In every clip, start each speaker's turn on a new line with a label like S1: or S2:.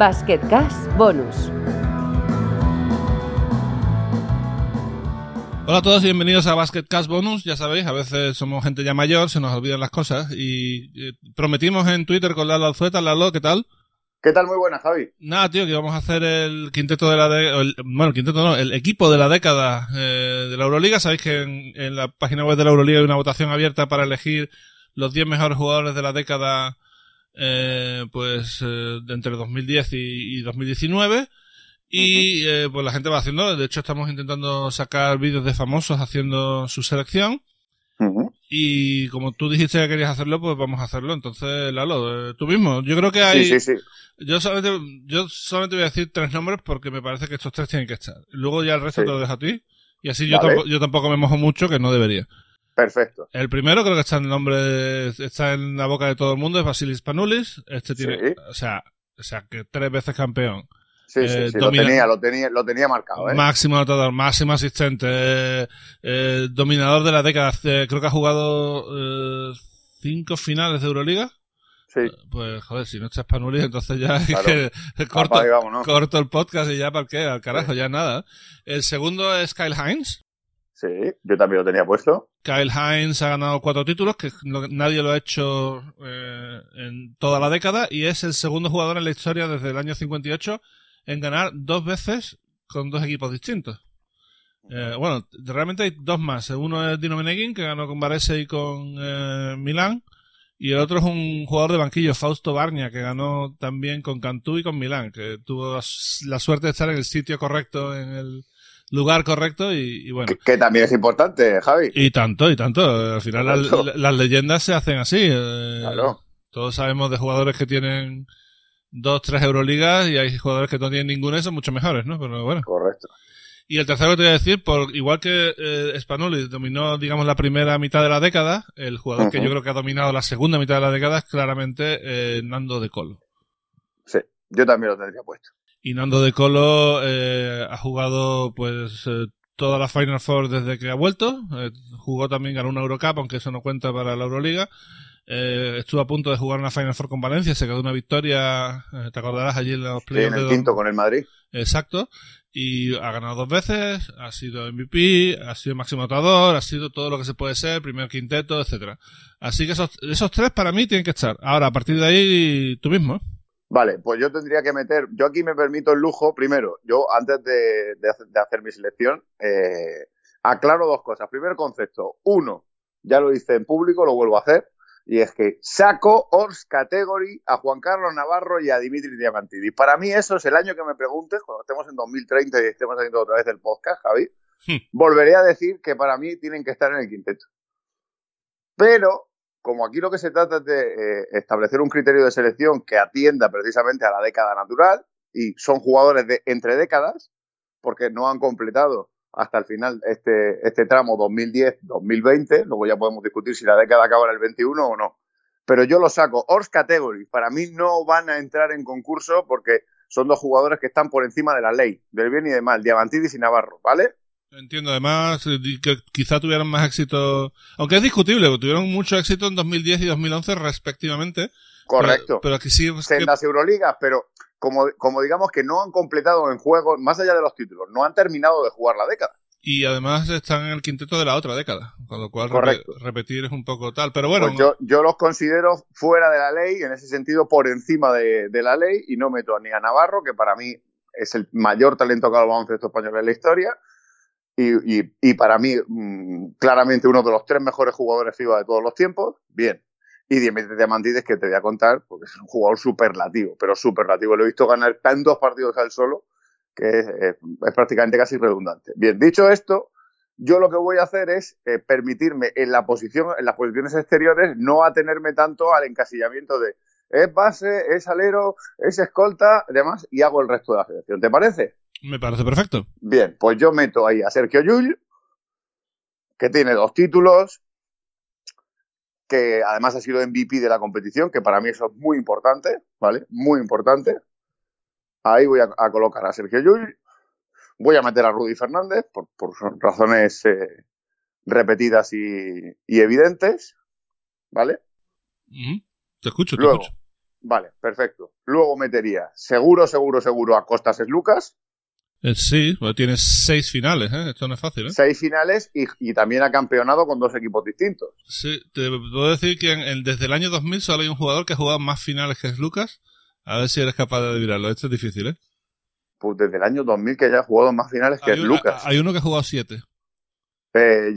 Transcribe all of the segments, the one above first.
S1: Basket Cash Bonus.
S2: Hola a todos y bienvenidos a Basket Cash Bonus. Ya sabéis, a veces somos gente ya mayor, se nos olvidan las cosas y eh, prometimos en Twitter con Lalo Alzueta. Lalo, ¿qué tal?
S3: ¿Qué tal? Muy buena, Javi.
S2: Nada, tío, que vamos a hacer el quinteto de la década, bueno, el quinteto no, el equipo de la década eh, de la Euroliga. Sabéis que en, en, la página web de la Euroliga hay una votación abierta para elegir los 10 mejores jugadores de la década eh, pues eh, entre 2010 y, y 2019 y eh, pues la gente va haciendo de hecho estamos intentando sacar vídeos de famosos haciendo su selección.
S3: Uh -huh.
S2: y como tú dijiste que querías hacerlo pues vamos a hacerlo. Entonces Lalo eh, tú mismo. Yo creo que hay
S3: Sí, sí, sí.
S2: yo solamente yo solamente voy a decir tres nombres porque me parece que estos tres tienen que estar. Luego ya el resto te lo dejo a ti. Y así yo, tampoco, yo tampoco me mojo mucho que no debería
S3: Perfecto.
S2: el primero creo que está en el nombre, está en la boca de todo el mundo, es Basilis Panulis. Este tiene,
S3: Sí.
S2: o sea, o sea, que tres veces campeón.
S3: Sí,
S2: Eh,
S3: sí, sí.
S2: domina-
S3: Lo tenía, lo tenía, lo tenía marcado, ¿eh?
S2: Máximo anotador, máximo asistente, eh, eh, dominador de la década. Eh, creo que ha jugado eh, cinco finales de Euroliga.
S3: Sí.
S2: Pues, joder, si no estás Panulis, entonces ya
S3: Claro.
S2: que corto el podcast y ya para qué, al carajo, ya nada. El segundo es Kyle Hines.
S3: Sí, yo también lo tenía puesto.
S2: Kyle Hines ha ganado cuatro títulos, que nadie lo ha hecho eh, en toda la década, y es el segundo jugador en la historia desde el año 58 en ganar dos veces con dos equipos distintos. Eh, bueno, realmente hay dos más. Uno es Dino Meneghin, que ganó con Varese y con eh, Milán, y el otro es un jugador de banquillo, Fausto Barnia, que ganó también con Cantú y con Milán, que tuvo la suerte de estar en el sitio correcto, en el lugar correcto, y, y bueno.
S3: Que, que también es importante, Javi.
S2: Y tanto, y tanto. Al final las,
S3: Tanto.
S2: las leyendas se hacen así. eh,
S3: Claro.
S2: Todos sabemos de jugadores que tienen dos, tres Euroligas y hay jugadores que no tienen ninguna y son mucho mejores, ¿no? Pero bueno.
S3: Correcto.
S2: Y el tercero que te voy a decir, por igual que eh, dominó, digamos, la primera mitad de la década, el jugador que yo creo que ha dominado la segunda mitad de la década es claramente eh, Nando de Colo.
S3: Sí, yo también lo tendría puesto.
S2: Y Nando de Colo eh, ha jugado pues eh, toda la Final Four desde que ha vuelto. Eh, jugó también, ganó una Eurocup, aunque eso no cuenta para la Euroliga. Eh, estuvo a punto de jugar una Final Four con Valencia, se quedó una victoria, eh, te acordarás allí en los
S3: Sí, en
S2: playoffs
S3: el quinto con el Madrid.
S2: Exacto. Y ha ganado dos veces, ha sido MVP, ha sido máximo anotador, ha sido todo lo que se puede ser, primer quinteto, etcétera. Así que esos, esos tres para mí tienen que estar. Ahora, a partir de ahí, tú mismo.
S3: Vale, pues yo tendría que meter, yo aquí me permito el lujo, primero, yo antes de, de hacer, de hacer mi selección, eh, aclaro dos cosas. Primer concepto, uno, ya lo hice en público, lo vuelvo a hacer, y es que saco Ors Category a Juan Carlos Navarro y a Dimitri Diamantidis. Para mí eso es el año que me preguntes, cuando estemos en 2030 y estemos haciendo otra vez el podcast, Javi,
S2: Hmm.
S3: volveré a decir que para mí tienen que estar en el quinteto. Pero, como aquí lo que se trata es de eh, establecer un criterio de selección que atienda precisamente a la década natural, y son jugadores de entre décadas, porque no han completado hasta el final este, este tramo 2010-2020, luego ya podemos discutir si la década acaba en el 21 o no. Pero yo lo saco. Ors Category, para mí no van a entrar en concurso porque son dos jugadores que están por encima de la ley, del bien y del mal, Diamantidis y Navarro, ¿vale?
S2: Entiendo, además, eh, que quizá tuvieron más éxito, aunque es discutible, porque tuvieron mucho éxito en 2010 y 2011 respectivamente.
S3: Correcto.
S2: Pero, pero aquí sí, es que-
S3: en las Euroligas, pero como, como digamos que no han completado en juegos, más allá de los títulos, no han terminado de jugar la década.
S2: y además están en el quinteto de la otra década, con lo cual repetir es un poco tal. Pero bueno,
S3: Pues yo, yo los considero fuera de la ley, en ese sentido por encima de, de la ley, y no meto ni a Navarro, que para mí es el mayor talento que ha dado baloncesto español en la historia, y, y- y para mí mm, claramente uno de los tres mejores jugadores FIBA de todos los tiempos, bien. Y Dimitri Diamantides, que te voy a contar, porque es un jugador superlativo, pero superlativo. Lo he visto ganar tantos partidos al solo que es, prácticamente casi redundante. Bien, dicho esto, yo lo que voy a hacer es eh, permitirme en la posición, en las posiciones exteriores, no atenerme tanto al encasillamiento de es base, es alero, es escolta, demás, y hago el resto de la selección. ¿Te parece?
S2: Me parece perfecto.
S3: Bien, pues yo meto ahí a Sergio Llull, que tiene dos títulos, que además ha sido MVP de la competición, que para mí eso es muy importante, ¿vale? Muy importante. Ahí voy a, a colocar a Sergio Llull. Voy a meter a Rudy Fernández por, por razones eh, repetidas y, y evidentes, ¿vale?
S2: Te escucho, te
S3: Luego,
S2: escucho.
S3: Vale, perfecto. Luego metería seguro, seguro, seguro a Costas es Lucas.
S2: Eh, sí, pues tienes seis finales, ¿eh? Esto no es fácil, ¿eh?
S3: Seis finales y, y también ha campeonado con dos equipos distintos.
S2: Sí, te puedo decir que en- en- desde el año 2000 solo hay un jugador que ha jugado más finales que es Lucas. A ver si eres capaz de adivinarlo. Esto es difícil, ¿eh?
S3: Pues desde el año 2000 que ya ha jugado más finales que
S2: Hay
S3: es Lucas.
S2: Hay uno que ha jugado siete.
S3: Eh.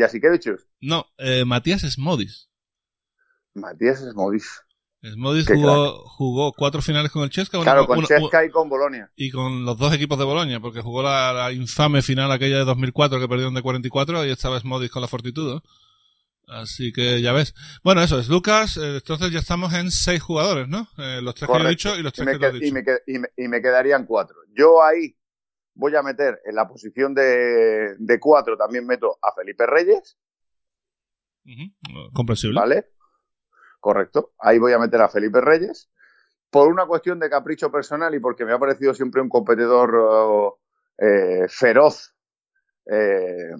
S2: No, eh, Matías Smodis.
S3: Matías Smodis.
S2: Smodis
S3: Qué
S2: jugó, jugó cuatro finales con el Chesca
S3: Claro, con
S2: uno-
S3: Chesca y con Bolonia.
S2: y con los dos equipos de Bolonia, porque jugó la, la infame final aquella de 2004 que perdieron de 44 y estaba Smodis con la Fortitudo. Así que ya ves. Bueno, eso es Lucas. eh, entonces ya estamos en seis jugadores, ¿no? Eh, los tres que yo he
S3: Correcto.
S2: dicho y los tres
S3: me,
S2: que has
S3: qued-
S2: dicho.
S3: y, me qued- y me- y me quedarían cuatro. Yo ahí voy a meter en la posición de, de cuatro, también meto a Felipe Reyes,
S2: Comprensible.
S3: ¿vale? Correcto. Ahí voy a meter a Felipe Reyes. Por una cuestión de capricho personal y porque me ha parecido siempre un competidor eh, feroz. eh,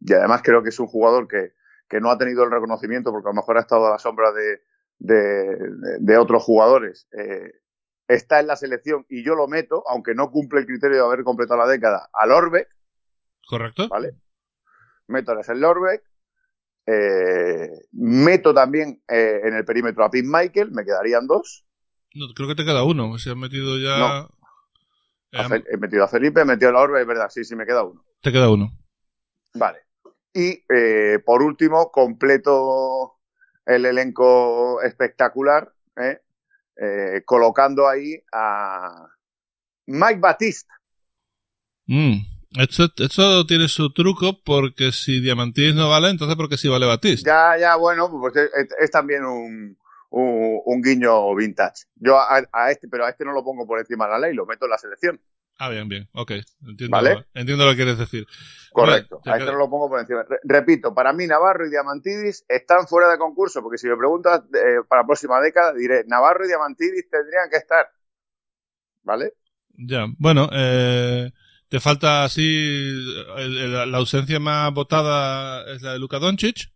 S3: y además creo que es un jugador que, que no ha tenido el reconocimiento porque a lo mejor ha estado a la sombra de, de, de otros jugadores. eh, está en la selección y yo lo meto, aunque no cumple el criterio de haber completado la década, al Orbeck,
S2: ¿Correcto?
S3: ¿vale? Meto a el Lorbeck. Eh, meto también eh, en el perímetro a Pete Michael, me quedarían dos.
S2: No, creo que te queda uno. Se han metido ya.
S3: No.
S2: Eh,
S3: he metido a Felipe, he metido a Lorbeck, es verdad, sí, sí, me queda uno.
S2: te queda uno.
S3: Vale. Y por último, completo el elenco espectacular, colocando ahí a Mike Batiste.
S2: Mm. Esto, esto tiene su truco porque si Diamantidis no vale, entonces porque sí vale Batista.
S3: Ya, ya, bueno, pues es, es- es también un, un, un guiño vintage. Yo a, a este, pero a este no lo pongo por encima de la ley, lo meto en la selección.
S2: Ah, bien, bien. Ok. Entiendo,
S3: ¿Vale?
S2: entiendo lo que quieres decir.
S3: Correcto. A este no lo pongo por encima. Re- repito, para mí Navarro y Diamantidis están fuera de concurso, porque si me preguntas eh, para la próxima década, diré, Navarro y Diamantidis tendrían que estar. ¿Vale?
S2: Ya, bueno, eh, te falta así. el- el- la ausencia más votada es la de Luka Doncic.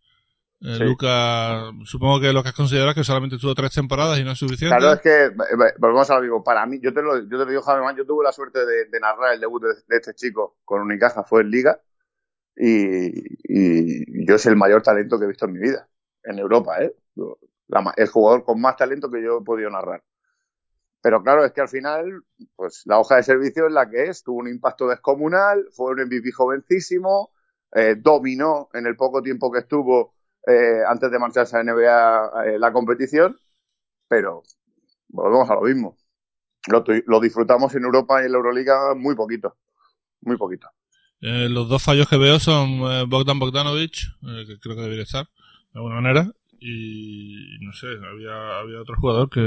S2: Eh,
S3: Sí.
S2: Luka, supongo que lo que has considerado es que solamente tuvo tres temporadas y no es suficiente.
S3: Claro, es que, eh, volvemos a lo mismo, para mí, yo te lo, yo te lo digo, Javi Man, yo tuve la suerte de, de narrar el debut de, de este chico con Unicaja, fue en Liga, y, y yo es el mayor talento que he visto en mi vida, en Europa, ¿eh? La el jugador con más talento que yo he podido narrar. Pero claro, es que al final, pues la hoja de servicio es la que es, tuvo un impacto descomunal, fue un MVP jovencísimo, eh, dominó en el poco tiempo que estuvo eh, antes de marcharse a NBA eh, la competición, pero volvemos a lo mismo. Lo, disfrutamos en Europa y en la Euroliga muy poquito, muy poquito.
S2: Los dos fallos que veo son Bogdan Bogdanovic, que creo que debería estar, de alguna manera, y no sé, había, había otro jugador que,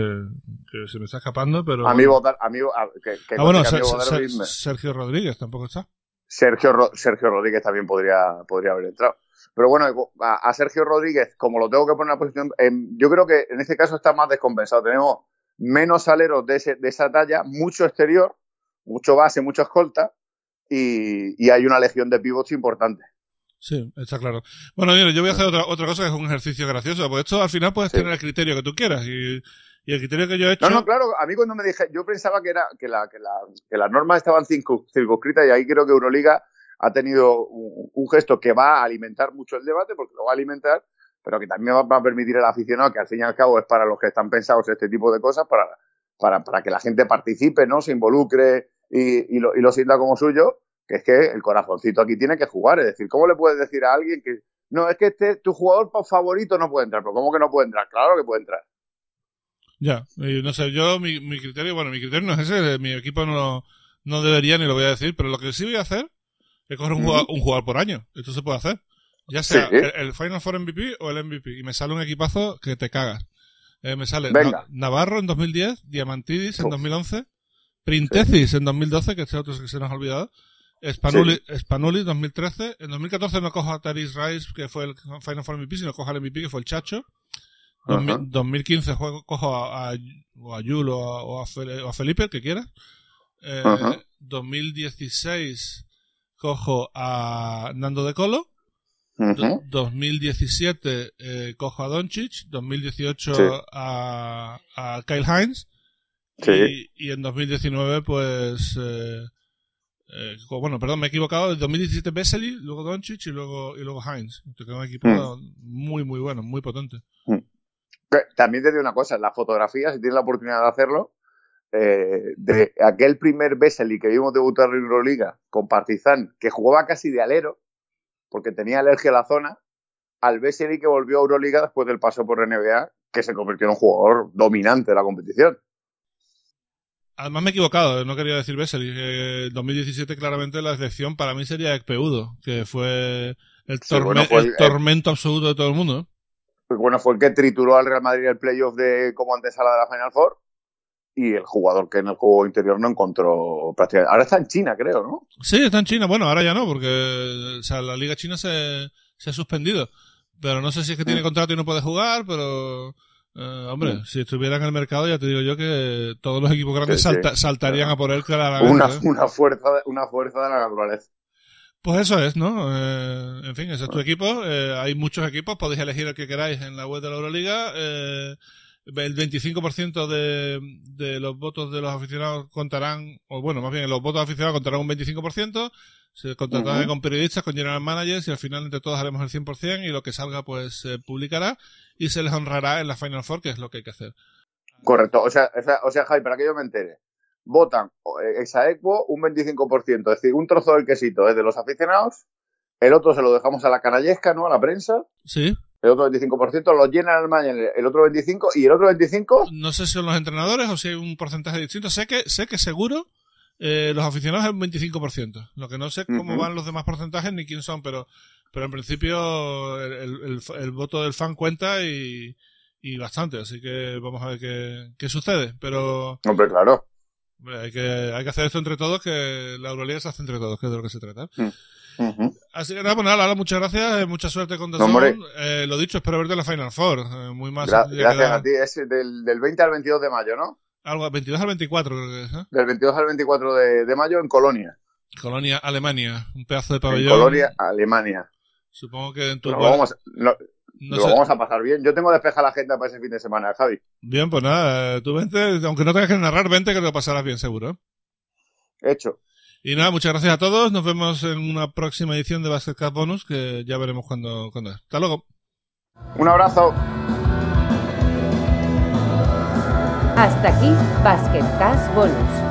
S2: que se me está escapando, pero...
S3: A mí, a mí a- que, que
S2: ah, bueno, Ser- Ser- Sergio Rodríguez tampoco está.
S3: Sergio, Ro- Sergio Rodríguez también podría, podría haber entrado. Pero bueno, a, a Sergio Rodríguez, como lo tengo que poner en la posición, yo creo que en este caso está más descompensado. Tenemos menos aleros de, ese- de esa talla, mucho exterior, mucho base, mucho escolta, y, y hay una legión de pivots importante.
S2: Sí, está claro. Bueno, mira, yo voy a hacer otra, otra cosa que es un ejercicio gracioso, porque esto al final puedes
S3: Sí.
S2: tener el criterio que tú quieras, y, y el criterio que yo he hecho...
S3: No, no, claro, a mí cuando me dije, yo pensaba que era que, la, que, la, que las normas estaban circu- circunscritas y ahí creo que Euroliga ha tenido un, un gesto que va a alimentar mucho el debate, porque lo va a alimentar, pero que también va, va a permitir al aficionado, que al fin y al cabo es para los que están pensados este tipo de cosas, para, para, para que la gente participe, ¿no? Se involucre y, y, lo, y lo sienta como suyo, que es que el corazoncito aquí tiene que jugar. Es decir, ¿cómo le puedes decir a alguien que no, es que este, tu jugador favorito no puede entrar? ¿Pero cómo que no puede entrar? Claro que puede entrar.
S2: Ya, no sé, yo mi, mi criterio, bueno, mi criterio no es ese, mi equipo no, no debería ni lo voy a decir, pero lo que sí voy a hacer es coger un, jugador, un jugador por año. Esto se puede hacer. Ya sea
S3: Sí.
S2: el, el Final Four MVP o el MVP. Y me sale un equipazo que te cagas. Eh, me sale
S3: Venga.
S2: Navarro en 2010, Diamantidis en
S3: Uf.
S2: 2011, Printesis en 2012, que este otro que se nos ha olvidado, Spanuli, Spanuli 2013, en 2014 no cojo a Taris Rice, que fue el Final Four MVP, sino cojo al MVP, que fue el Chacho. 2000 2015 juego, cojo a, a, o a Yul o a, o a Fe- o a Felipe, el que quiera. Eh,
S3: Ajá.
S2: 2016 cojo a Nando de Colo.
S3: Ujú.
S2: 2017 eh, cojo a Doncic, 2018
S3: Sí.
S2: a, a Kyle Hines
S3: Sí.
S2: y, y en 2019 pues eh, eh, bueno, perdón, me he equivocado, en 2017 Vesely, luego Doncic y luego y luego Hines. Te queda un equipo
S3: Mm.
S2: muy muy bueno, muy potente.
S3: Que También te digo una cosa, la fotografía, si tienes la oportunidad de hacerlo, eh, de aquel primer Vesely que vimos debutar en Euroliga con Partizan, que jugaba casi de alero, porque tenía alergia a la zona, al Vesely que volvió a Euroliga después del paso por NBA, que se convirtió en un jugador dominante de la competición.
S2: Además me he equivocado, no quería decir Vesely. Eh, 2017 claramente la excepción para mí sería Ekpeudo, que fue el,
S3: Sí,
S2: torme-
S3: bueno, fue
S2: el
S3: el-
S2: tormento absoluto de todo el mundo.
S3: Pues bueno, fue el que trituró al Real Madrid en el playoff de como antesala de la Final Four y el jugador que en el juego interior no encontró prácticamente. Ahora está en China, creo, ¿no?
S2: Sí, está en China. Bueno, ahora ya no, porque o sea, la Liga China se, se ha suspendido. Pero no sé si es que tiene
S3: Mm.
S2: contrato y no puede jugar, pero... eh, hombre,
S3: Mm.
S2: si estuviera en el mercado ya te digo yo que todos los equipos grandes
S3: Sí, sí.
S2: salta- saltarían a por él claramente.
S3: Una,
S2: ¿eh?
S3: una, fuerza, una fuerza de la naturaleza.
S2: Pues eso es, ¿no? Eh, en fin, ese es tu equipo. Eh, hay muchos equipos, podéis elegir el que queráis en la web de la Euroliga. Eh, el 25% de, de los votos de los aficionados contarán, o bueno, más bien los votos aficionados contarán un 25%. Se contratarán
S3: Ujú.
S2: con periodistas, con general managers y al final entre todos haremos el 100% y lo que salga pues se publicará y se les honrará en la Final Four, que es lo que hay que hacer.
S3: Correcto. O sea, o sea, o sea, Javi, para que yo me entere, votan eh, Exaequo un 25%, es decir, un trozo del quesito es de los aficionados, el otro se lo dejamos a la canallesca, ¿no? A la prensa,
S2: Sí,
S3: el otro 25% lo llenan el mañana, el otro 25% y el otro 25%
S2: no sé si son los entrenadores o si hay un porcentaje distinto. Sé que, sé que seguro eh, los aficionados es un 25%. Lo que no sé cómo van los demás porcentajes ni quién son, pero, pero en principio el, el- voto del fan cuenta y, y bastante. Así que vamos a ver qué, qué sucede. Pero
S3: Hombre, claro.
S2: hombre, hay que, hay que hacer esto entre todos, que la Euroliga se hace entre todos, que es de lo que se trata.
S3: Ujú.
S2: Así que nada, pues nada, muchas gracias, eh, mucha suerte con The
S3: No.
S2: Eh, lo dicho, espero verte en la Final Four. Eh, muy más.
S3: Gra- gracias
S2: queda
S3: a ti. Es del, del 20 al 22 de mayo, ¿no?
S2: Algo, 22 al 24 creo que es, ¿eh?
S3: Del 22 al 24 de, de mayo en Colonia.
S2: Colonia, Alemania. Un pedazo de
S3: En
S2: pabellón.
S3: Colonia, Alemania.
S2: Supongo que en tu
S3: Nos lo, vamos, no-
S2: no
S3: lo
S2: sé.
S3: vamos a pasar bien. Yo tengo despejada la agenda para ese fin de semana, Javi.
S2: Bien, pues nada, eh, tú vente, aunque no tengas que narrar, vente que lo pasarás bien seguro.
S3: Hecho.
S2: Y nada, muchas gracias a todos. Nos vemos en una próxima edición de Basket Cup Bonus que ya veremos cuándo, cuándo es. Hasta luego.
S3: Un abrazo.
S1: Hasta aquí Basket Cash Bonus.